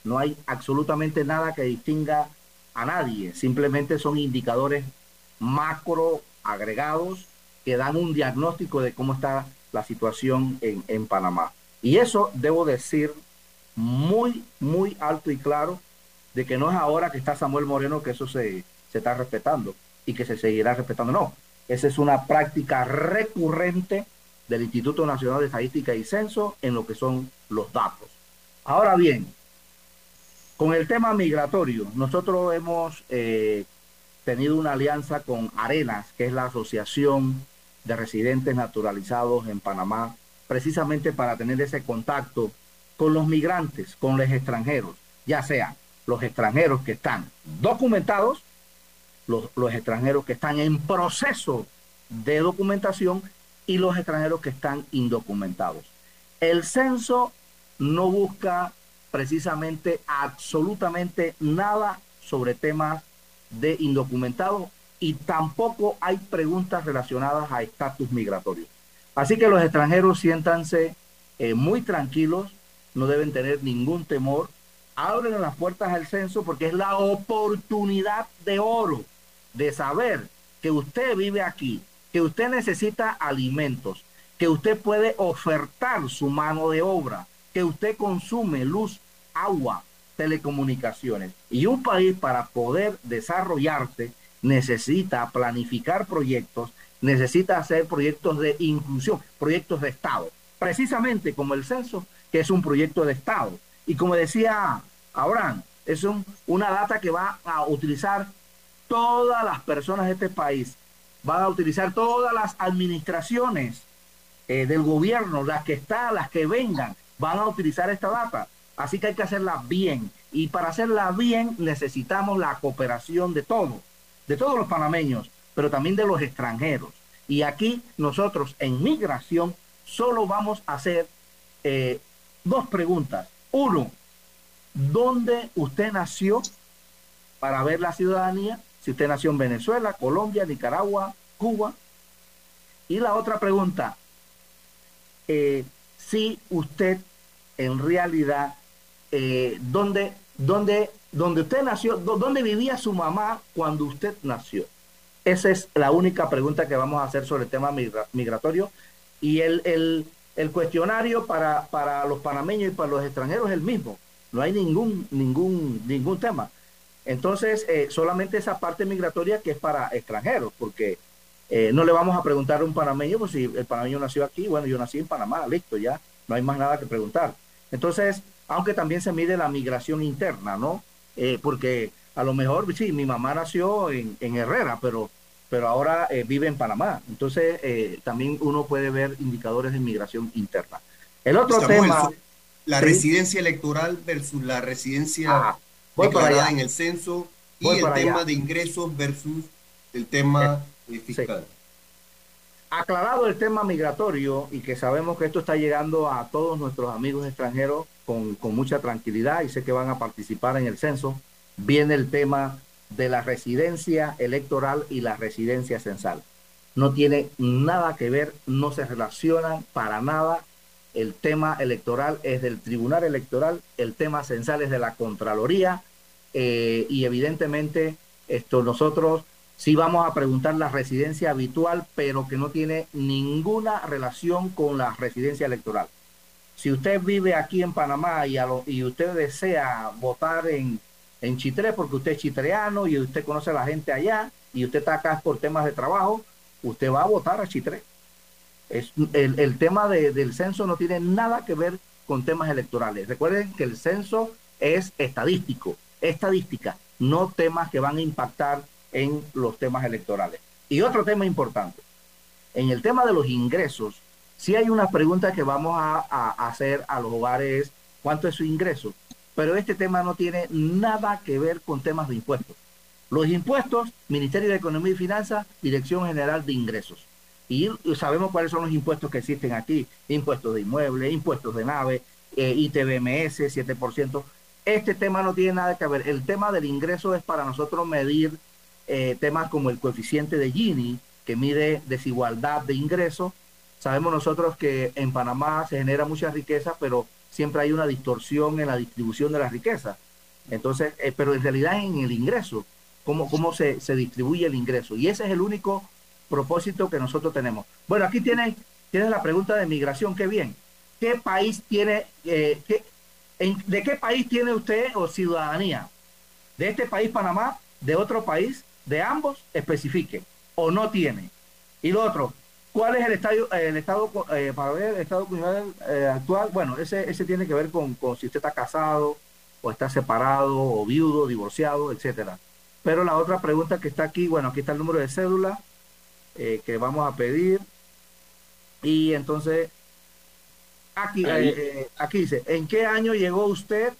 No hay absolutamente nada que distinga a nadie. Simplemente son indicadores macro agregados que dan un diagnóstico de cómo está la situación en, en Panamá. Y eso debo decir muy, muy alto y claro de que no es ahora que está Samuel Moreno que eso se, se está respetando y que se seguirá respetando. No, esa es una práctica recurrente del Instituto Nacional de Estadística y Censo en lo que son los datos. Ahora bien, con el tema migratorio, nosotros hemos eh, tenido una alianza con Arenas, que es la Asociación de Residentes Naturalizados en Panamá, precisamente para tener ese contacto con los migrantes, con los extranjeros, ya sea los extranjeros que están documentados, los, extranjeros que están en proceso de documentación y los extranjeros que están indocumentados. El censo no busca precisamente absolutamente nada sobre temas de indocumentados y tampoco hay preguntas relacionadas a estatus migratorio. Así que los extranjeros siéntanse eh, muy tranquilos, no deben tener ningún temor abren las puertas al censo porque es la oportunidad de oro de saber que usted vive aquí, que usted necesita alimentos, que usted puede ofertar su mano de obra, que usted consume luz, agua, telecomunicaciones. Y un país para poder desarrollarse necesita planificar proyectos, necesita hacer proyectos de inclusión, proyectos de Estado, precisamente como el censo, que es un proyecto de Estado y como decía Abraham, es una data que va a utilizar todas las personas de este país, van a utilizar todas las administraciones eh, del gobierno, las que están, las que vengan, van a utilizar esta data. Así que hay que hacerla bien. Y para hacerla bien necesitamos la cooperación de todos, de todos los panameños, pero también de los extranjeros. Y aquí nosotros en migración solo vamos a hacer eh, dos preguntas. Uno, ¿dónde usted nació para ver la ciudadanía? Si usted nació en Venezuela, Colombia, Nicaragua, Cuba. Y la otra pregunta, eh, si usted en realidad, eh, ¿dónde, dónde, dónde usted nació, dónde vivía su mamá cuando usted nació? Esa es la única pregunta que vamos a hacer sobre el tema migratorio. Y el, el, el cuestionario para, para los panameños y para los extranjeros es el mismo. No hay ningún, ningún, ningún tema. Entonces, eh, solamente esa parte migratoria que es para extranjeros, porque eh, no le vamos a preguntar a un panameño, pues si el panameño nació aquí, bueno, yo nací en Panamá, listo, ya, no hay más nada que preguntar. Entonces, aunque también se mide la migración interna, ¿no? Eh, porque a lo mejor, sí, mi mamá nació en, Herrera, pero, pero ahora vive en Panamá. Entonces, también uno puede ver indicadores de migración interna. El otro tema... La residencia electoral versus la residencia declarada en el censo y el tema de ingresos versus el tema eh, fiscal. Aclarado el tema migratorio y que sabemos que esto está llegando a todos nuestros amigos extranjeros con, con mucha tranquilidad y sé que van a participar en el censo, viene el tema de la residencia electoral y la residencia censal. No tiene nada que ver, no se relacionan para nada. El tema electoral es del Tribunal Electoral, el tema censal es de la Contraloría eh, y evidentemente esto nosotros sí vamos a preguntar la residencia habitual, pero que no tiene ninguna relación con la residencia electoral. Si usted vive aquí en Panamá y, y usted desea votar en, en Chitré porque usted es chitreano y usted conoce a la gente allá y usted está acá por temas de trabajo, usted va a votar a Chitré. Es, el, el tema del censo no tiene nada que ver con temas electorales. Recuerden que el censo es estadístico estadística, no temas que van a impactar en los temas electorales. Y otro tema importante, en el tema de los ingresos, si hay una pregunta que vamos a, hacer a los hogares, ¿cuánto es su ingreso? Pero este tema no tiene nada que ver con temas de impuestos. Los impuestos, Ministerio de Economía y Finanzas, Dirección General de Ingresos. Y sabemos cuáles son los impuestos que existen aquí. Impuestos de inmueble, impuestos de nave, eh, ITBMS, 7%. Este tema no tiene nada que ver. El tema del ingreso es para nosotros medir eh, temas como el coeficiente de Gini, que mide desigualdad de ingresos. Sabemos nosotros que en Panamá se genera mucha riqueza, pero siempre hay una distorsión en la distribución de la riqueza. Entonces, eh, pero en realidad en el ingreso, cómo, cómo se, se, distribuye el ingreso. Y ese es el único propósito que nosotros tenemos. Bueno, aquí tienes, tienes la pregunta de migración, qué bien. ¿Qué país tiene, eh, qué, ¿De qué país tiene usted o ciudadanía? ¿De este país, Panamá? ¿De otro país? ¿De ambos? Especifique. ¿O no tiene? Y lo otro, ¿cuál es el, estadio, el estado, eh, para ver el estado eh, actual? Bueno, ese, ese tiene que ver con, si usted está casado o está separado o viudo, divorciado, etcétera. Pero la otra pregunta que está aquí, bueno, aquí está el número de cédula eh, que vamos a pedir. Y entonces Aquí, eh, aquí dice, ¿en qué año llegó usted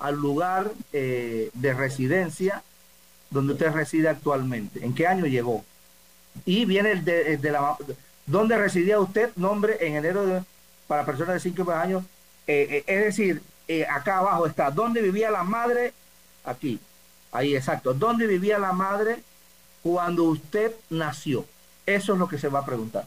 al lugar de residencia donde usted reside actualmente? ¿En qué año llegó? Y viene el de, la... ¿Dónde residía usted? Nombre en enero de, para personas de 5 años. es decir, acá abajo está, ¿dónde vivía la madre? Aquí, ahí exacto. ¿Dónde vivía la madre cuando usted nació? Eso es lo que se va a preguntar.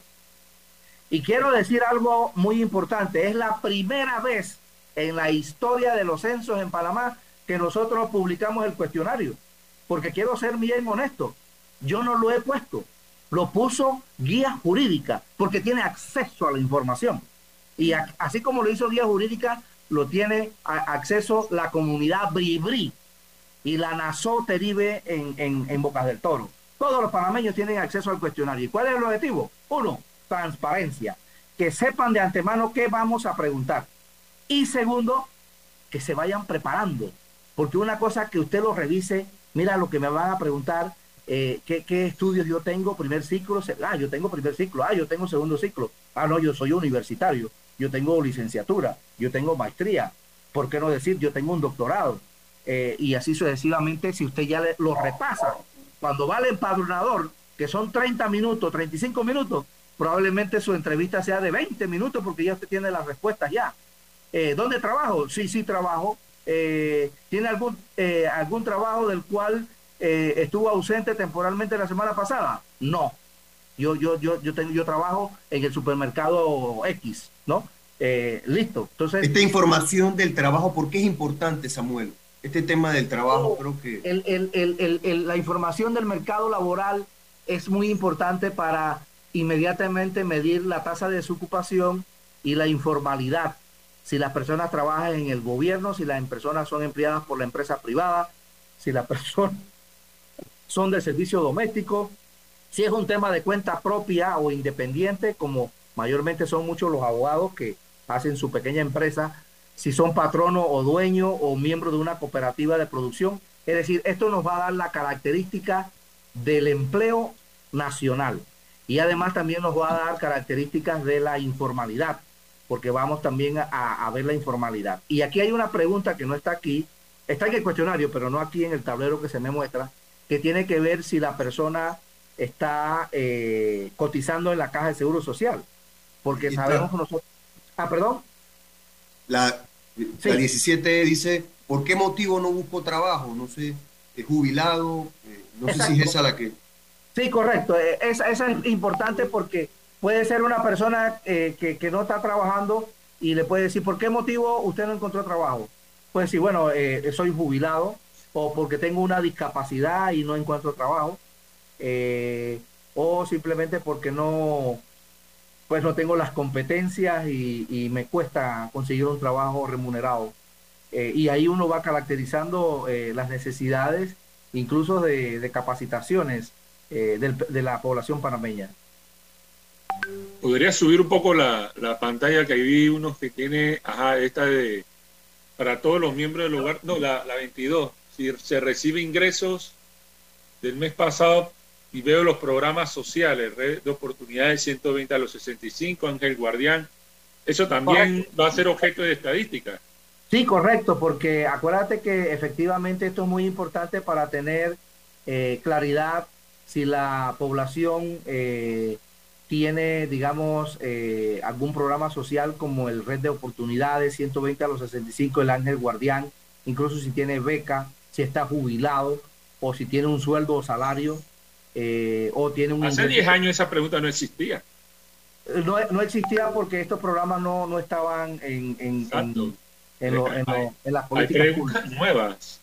Y quiero decir algo muy importante, es la primera vez en la historia de los censos en Panamá que nosotros publicamos el cuestionario, porque quiero ser bien honesto, yo no lo he puesto, lo puso guía jurídica, porque tiene acceso a la información. Y así como lo hizo guía jurídica, lo tiene acceso la comunidad Bribri y la Naso Teribe en, en, en Bocas del Toro. Todos los panameños tienen acceso al cuestionario. ¿Y cuál es el objetivo? Uno, transparencia, que sepan de antemano qué vamos a preguntar. Y segundo, que se vayan preparando, porque una cosa que usted lo revise, mira lo que me van a preguntar, eh, ¿qué, estudios yo tengo, primer ciclo, ah, yo tengo primer ciclo, ah, yo tengo segundo ciclo, ah, no, yo soy universitario, yo tengo licenciatura, yo tengo maestría, ¿por qué no decir yo tengo un doctorado? Eh, y así sucesivamente, si usted ya lo repasa, cuando va al empadronador, que son 30 minutos, 35 minutos, probablemente su entrevista sea de 20 minutos porque ya usted tiene las respuestas ya. Eh, ¿Dónde trabajo? Sí, sí trabajo. Eh, ¿Tiene algún, eh, algún trabajo del cual estuvo ausente temporalmente la semana pasada? No. Yo, yo, yo, yo, tengo, yo trabajo en el supermercado X, ¿no? Eh, listo. Entonces, Esta información del trabajo, ¿por qué es importante, Samuel? Este tema del trabajo, creo que... El, el, el, la información del mercado laboral es muy importante para inmediatamente medir la tasa de desocupación y la informalidad. Si las personas trabajan en el gobierno, si las personas son empleadas por la empresa privada, si las personas son de servicio doméstico, si es un tema de cuenta propia o independiente, como mayormente son muchos los abogados que hacen su pequeña empresa, si son patrono o dueño o miembro de una cooperativa de producción. Es decir, esto nos va a dar la característica del empleo nacional y además también nos va a dar características de la informalidad, porque vamos también a, ver la informalidad. Y aquí hay una pregunta que no está aquí, está en el cuestionario, pero no aquí en el tablero que se me muestra, que tiene que ver si la persona está eh, cotizando en la caja de seguro social, porque sabemos nosotros... Ah, perdón. La, 17 dice, ¿por qué motivo no busco trabajo? No sé, es jubilado, eh, no sé si es esa la que... Sí, correcto. Eh, esa, es importante porque puede ser una persona eh, que, no está trabajando y le puede decir, ¿por qué motivo usted no encontró trabajo? Pues sí, bueno, soy jubilado o porque tengo una discapacidad y no encuentro trabajo, o simplemente porque no, pues no tengo las competencias y, me cuesta conseguir un trabajo remunerado. Eh, y ahí uno va caracterizando eh, las necesidades incluso de, capacitaciones eh, de la población panameña. ¿Podría subir un poco la, pantalla que ahí vi unos que tiene, ajá, esta de, para todos los miembros del hogar, no, la, la 22, si se recibe ingresos del mes pasado y veo los programas sociales, Red de Oportunidades 120 a los 65, Ángel Guardián. Eso también va a ser objeto de estadística. Sí, correcto, porque acuérdate que efectivamente esto es muy importante para tener eh, claridad si la población eh, tiene, digamos, eh, algún programa social como el Red de Oportunidades 120 a los 65, el Ángel Guardián, incluso si tiene beca, si está jubilado o si tiene un sueldo o salario eh, o tiene un... Hace 10 años esa pregunta no existía. Eh, no, no, existía porque estos programas no, no estaban en, en, en, en, las políticas públicas. nuevas.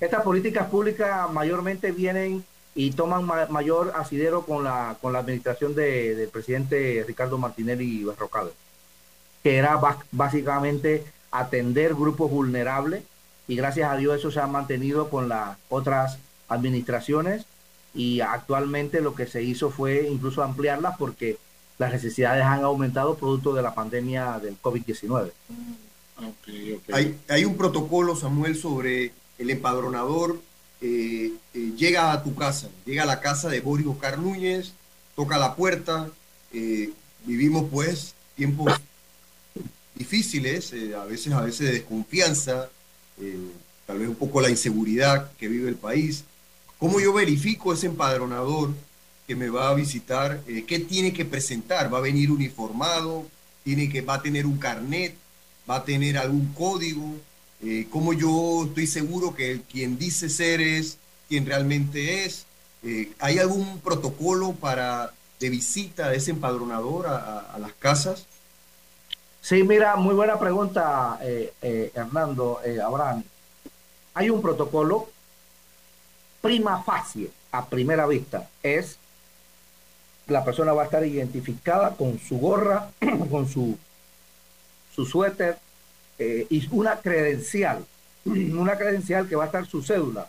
estas políticas públicas mayormente vienen y toman mayor asidero con la, con la administración de, del presidente Ricardo Martinelli Barrocado, que era básicamente atender grupos vulnerables y gracias a Dios eso se ha mantenido con las otras administraciones y actualmente lo que se hizo fue incluso ampliarlas porque las necesidades han aumentado producto de la pandemia del COVID-19. Hay, hay, un protocolo, Samuel, sobre el empadronador. Eh, eh, llega a tu casa, llega a la casa de Boris Oscar Núñez, toca la puerta. Eh, vivimos pues tiempos difíciles, a veces a veces de desconfianza, tal vez un poco la inseguridad que vive el país. ¿Cómo yo verifico ese empadronador que me va a visitar? Eh, ¿Qué tiene que presentar? ¿Va a venir uniformado? ¿Tiene que, ¿Va a tener un carnet? ¿Va a tener algún código? Eh, ¿Cómo yo estoy seguro que quien dice ser es quien realmente es? Eh, ¿Hay algún protocolo para de visita de ese empadronador a, las casas? Sí, mira, muy buena pregunta, Hernando, Abraham. Hay un protocolo prima facie, a primera vista, es la persona va a estar identificada con su gorra, con su, su suéter eh, y una credencial, una credencial que va a estar su cédula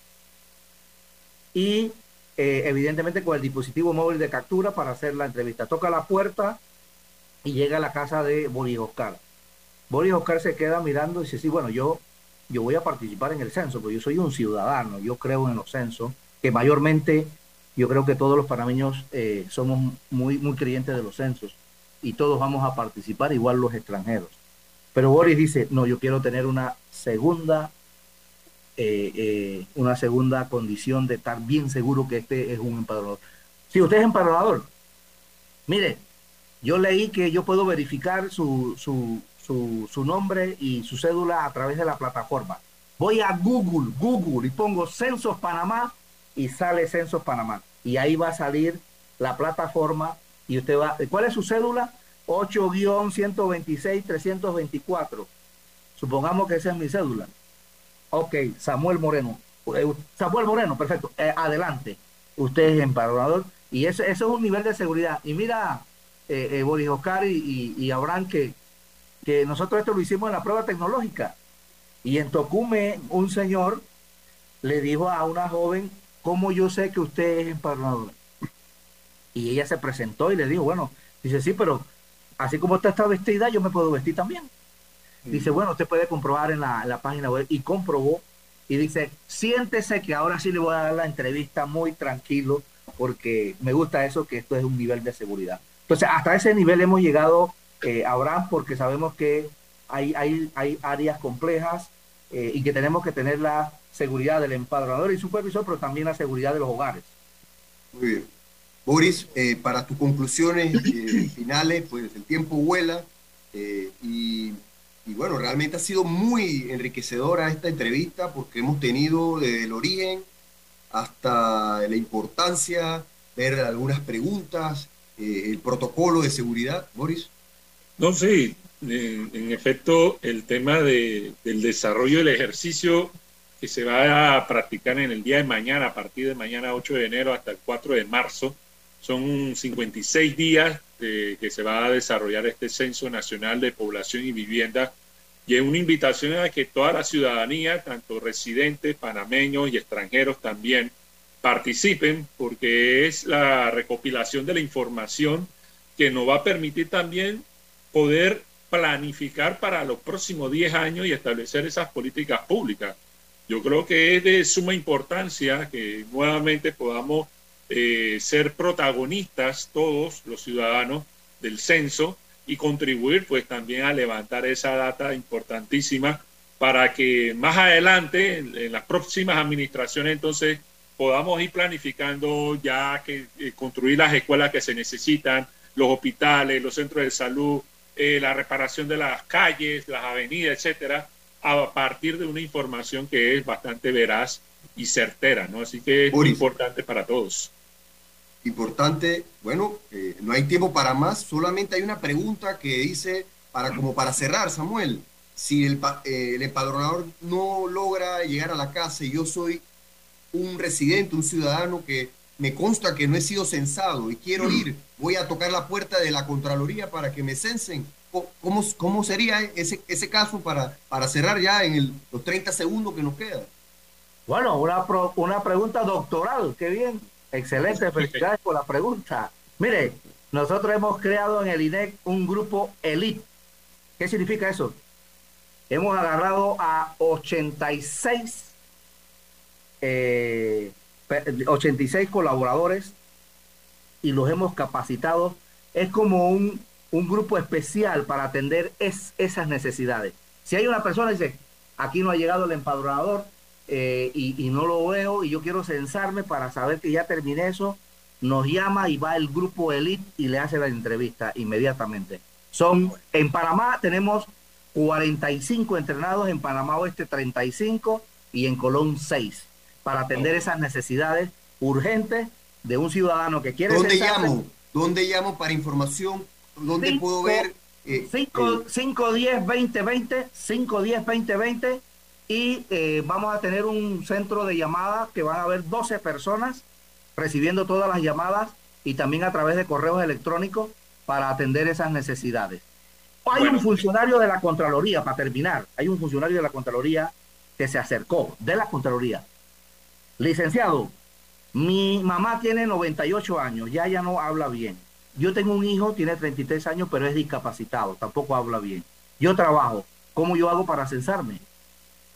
y eh, evidentemente con el dispositivo móvil de captura para hacer la entrevista. Toca la puerta y llega a la casa de Boris Oscar. Boris Oscar se queda mirando y dice, sí, bueno, yo yo voy a participar en el censo, porque yo soy un ciudadano, yo creo en los censos, que mayormente yo creo que todos los panameños eh, somos muy, muy creyentes de los censos y todos vamos a participar, igual los extranjeros. Pero Boris dice, no, yo quiero tener una segunda, eh, eh, una segunda condición de estar bien seguro que este es un empadronador. Si usted es empadronador, mire, yo leí que yo puedo verificar su, su, su, nombre y su cédula a través de la plataforma. Voy a Google, Google y pongo Censos Panamá y sale Censos Panamá. y ahí va a salir la plataforma y usted va, ¿cuál es su cédula? 8-126-324. Supongamos que esa es mi cédula. Ok, Samuel Moreno. Eh, Samuel Moreno, perfecto. Eh, adelante. Usted es empadronador. Y eso, eso, es un nivel de seguridad. Y mira, eh, Boris Oscar y, y, Abraham, que, que nosotros esto lo hicimos en la prueba tecnológica. Y en Tocume, un señor le dijo a una joven, ¿cómo yo sé que usted es empadronador? Y ella se presentó y le dijo, bueno, dice, sí, pero así como usted está vestida, yo me puedo vestir también. Dice, bueno, usted puede comprobar en la, página web y comprobó y dice, siéntese que ahora sí le voy a dar la entrevista muy tranquilo porque me gusta eso, que esto es un nivel de seguridad. Entonces, hasta ese nivel hemos llegado, eh, Abraham, porque sabemos que hay, hay, hay áreas complejas eh, y que tenemos que tener la seguridad del empadronador y supervisor, pero también la seguridad de los hogares. Muy bien. Boris, eh, para tus conclusiones eh, finales, pues el tiempo vuela eh, y, bueno, realmente ha sido muy enriquecedora esta entrevista porque hemos tenido desde el origen hasta la importancia, ver algunas preguntas, el protocolo de seguridad. Boris. No, sí, en efecto, el tema de, del desarrollo del ejercicio que se va a practicar en el día de mañana, a partir de mañana 8 de enero hasta el 4 de marzo, son 56 días que se va a desarrollar este Censo Nacional de Población y Vivienda y es una invitación a que toda la ciudadanía, tanto residentes, panameños y extranjeros también, participen porque es la recopilación de la información que nos va a permitir también poder planificar para los próximos 10 años y establecer esas políticas públicas. Yo creo que es de suma importancia que nuevamente podamos eh, ser protagonistas todos los ciudadanos del censo y contribuir pues también a levantar esa data importantísima para que más adelante en, las próximas administraciones entonces podamos ir planificando ya que eh, construir las escuelas que se necesitan, los hospitales, los centros de salud, eh, la reparación de las calles, las avenidas, etcétera, a partir de una información que es bastante veraz y certera, ¿no? Así que es muy importante para todos importante, bueno, eh, no hay tiempo para más, solamente hay una pregunta que dice, para como para cerrar, Samuel, si el, eh, el empadronador no logra llegar a la casa y yo soy un residente, un ciudadano que me consta que no he sido censado y quiero ir, voy a tocar la puerta de la Contraloría para que me censen. ¿Cómo, cómo sería ese, ese caso para, para cerrar ya en los 30 segundos que nos quedan? Bueno, una, una pregunta doctoral, qué bien. Excelente, felicidades por la pregunta. Mire, nosotros hemos creado en el INEC un grupo elite. ¿Qué significa eso? Hemos agarrado a 86, 86 eh, colaboradores y los hemos capacitado. Es como un, un grupo especial para atender esas necesidades. Si hay una persona que dice, aquí no ha llegado el empadronador, eh, y, no lo veo y yo quiero censarme para saber que ya terminé eso, nos llama y va el grupo Elite y le hace la entrevista inmediatamente. Son, en Panamá tenemos 45 entrenados, en Panamá Oeste 35 y en Colón 6 para atender esas necesidades urgentes de un ciudadano que quiere ¿Dónde llamo? ¿Dónde llamo para información? ¿Dónde puedo ver? 5, 5, 10, 20, 20, 5, 10, 20, 20 y eh, vamos a tener un centro de llamadas que van a haber 12 personas recibiendo todas las llamadas y también a través de correos electrónicos para atender esas necesidades. Hay un funcionario de la Contraloría, para terminar, hay un funcionario de la Contraloría que se acercó, de la Contraloría. Licenciado, mi mamá tiene 98 años, ya ya no habla bien. Yo tengo un hijo, tiene 33 años, pero es discapacitado, tampoco habla bien. Yo trabajo, ¿cómo yo hago para censarme?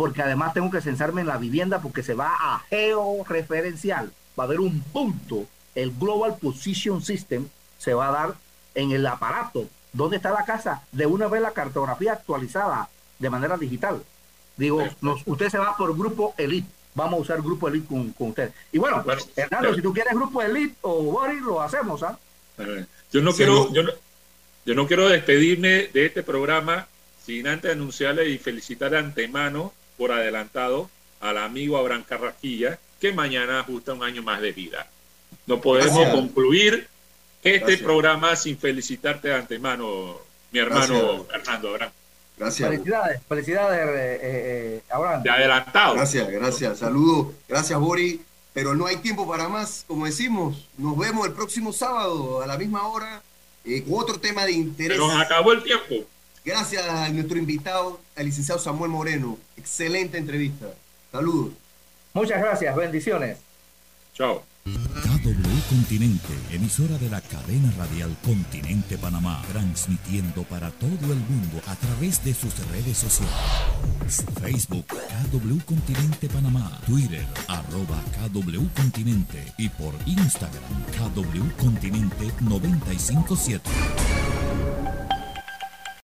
porque además tengo que censarme en la vivienda porque se va a georreferencial. Va a haber un punto, el Global Position System se va a dar en el aparato. ¿Dónde está la casa? De una vez la cartografía actualizada de manera digital. Digo, usted se va por grupo elite. Vamos a usar grupo elite con, usted. Y bueno, Hernando, si tú quieres grupo elite o Boris, lo hacemos, ¿ah? Yo no quiero, yo no, yo no quiero despedirme de este programa sin antes anunciarle y felicitar de antemano por adelantado al amigo Abraham Carrasquilla, que mañana ajusta un año más de vida. No podemos concluir este programa sin felicitarte de antemano, mi hermano Fernando Abraham. Gracias. Felicidades, felicidades, eh, eh, eh, Abraham. De adelantado. Gracias, gracias. Saludos. Gracias, Bori. Pero no hay tiempo para más, como decimos. Nos vemos el próximo sábado a la misma hora con otro tema de interés. Pero acabó el tiempo. Gracias a nuestro invitado, el licenciado Samuel Moreno. Excelente entrevista. Saludos. Muchas gracias. Bendiciones. Chao. KW Continente, emisora de la cadena radial Continente Panamá, transmitiendo para todo el mundo a través de sus redes sociales. Facebook KW Continente Panamá, Twitter arroba KW Continente y por Instagram KW Continente 957.